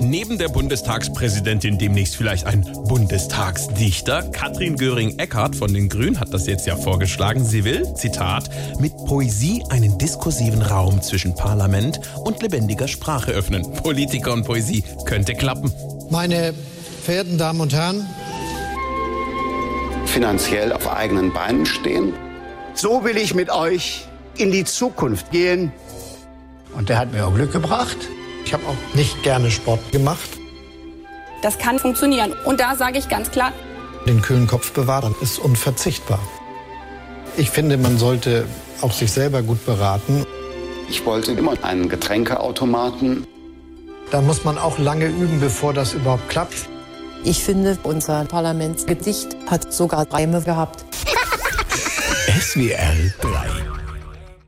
neben der Bundestagspräsidentin demnächst vielleicht ein Bundestagsdichter. Katrin Göring-Eckardt von den Grünen hat das jetzt ja vorgeschlagen. Sie will, Zitat, mit Poesie einen diskursiven Raum zwischen Parlament und lebendiger Sprache öffnen. Politiker und Poesie könnte klappen. Meine verehrten Damen und Herren, finanziell auf eigenen Beinen stehen. So will ich mit euch in die Zukunft gehen. Und der hat mir auch Glück gebracht. Ich habe auch nicht gerne Sport gemacht. Das kann funktionieren. Und da sage ich ganz klar, den kühlen Kopf bewahren ist unverzichtbar. Ich finde, man sollte auch sich selber gut beraten. Ich wollte immer einen Getränkeautomaten. Da muss man auch lange üben, bevor das überhaupt klappt. Ich finde, unser Parlamentsgedicht hat sogar Reime gehabt. SWR 3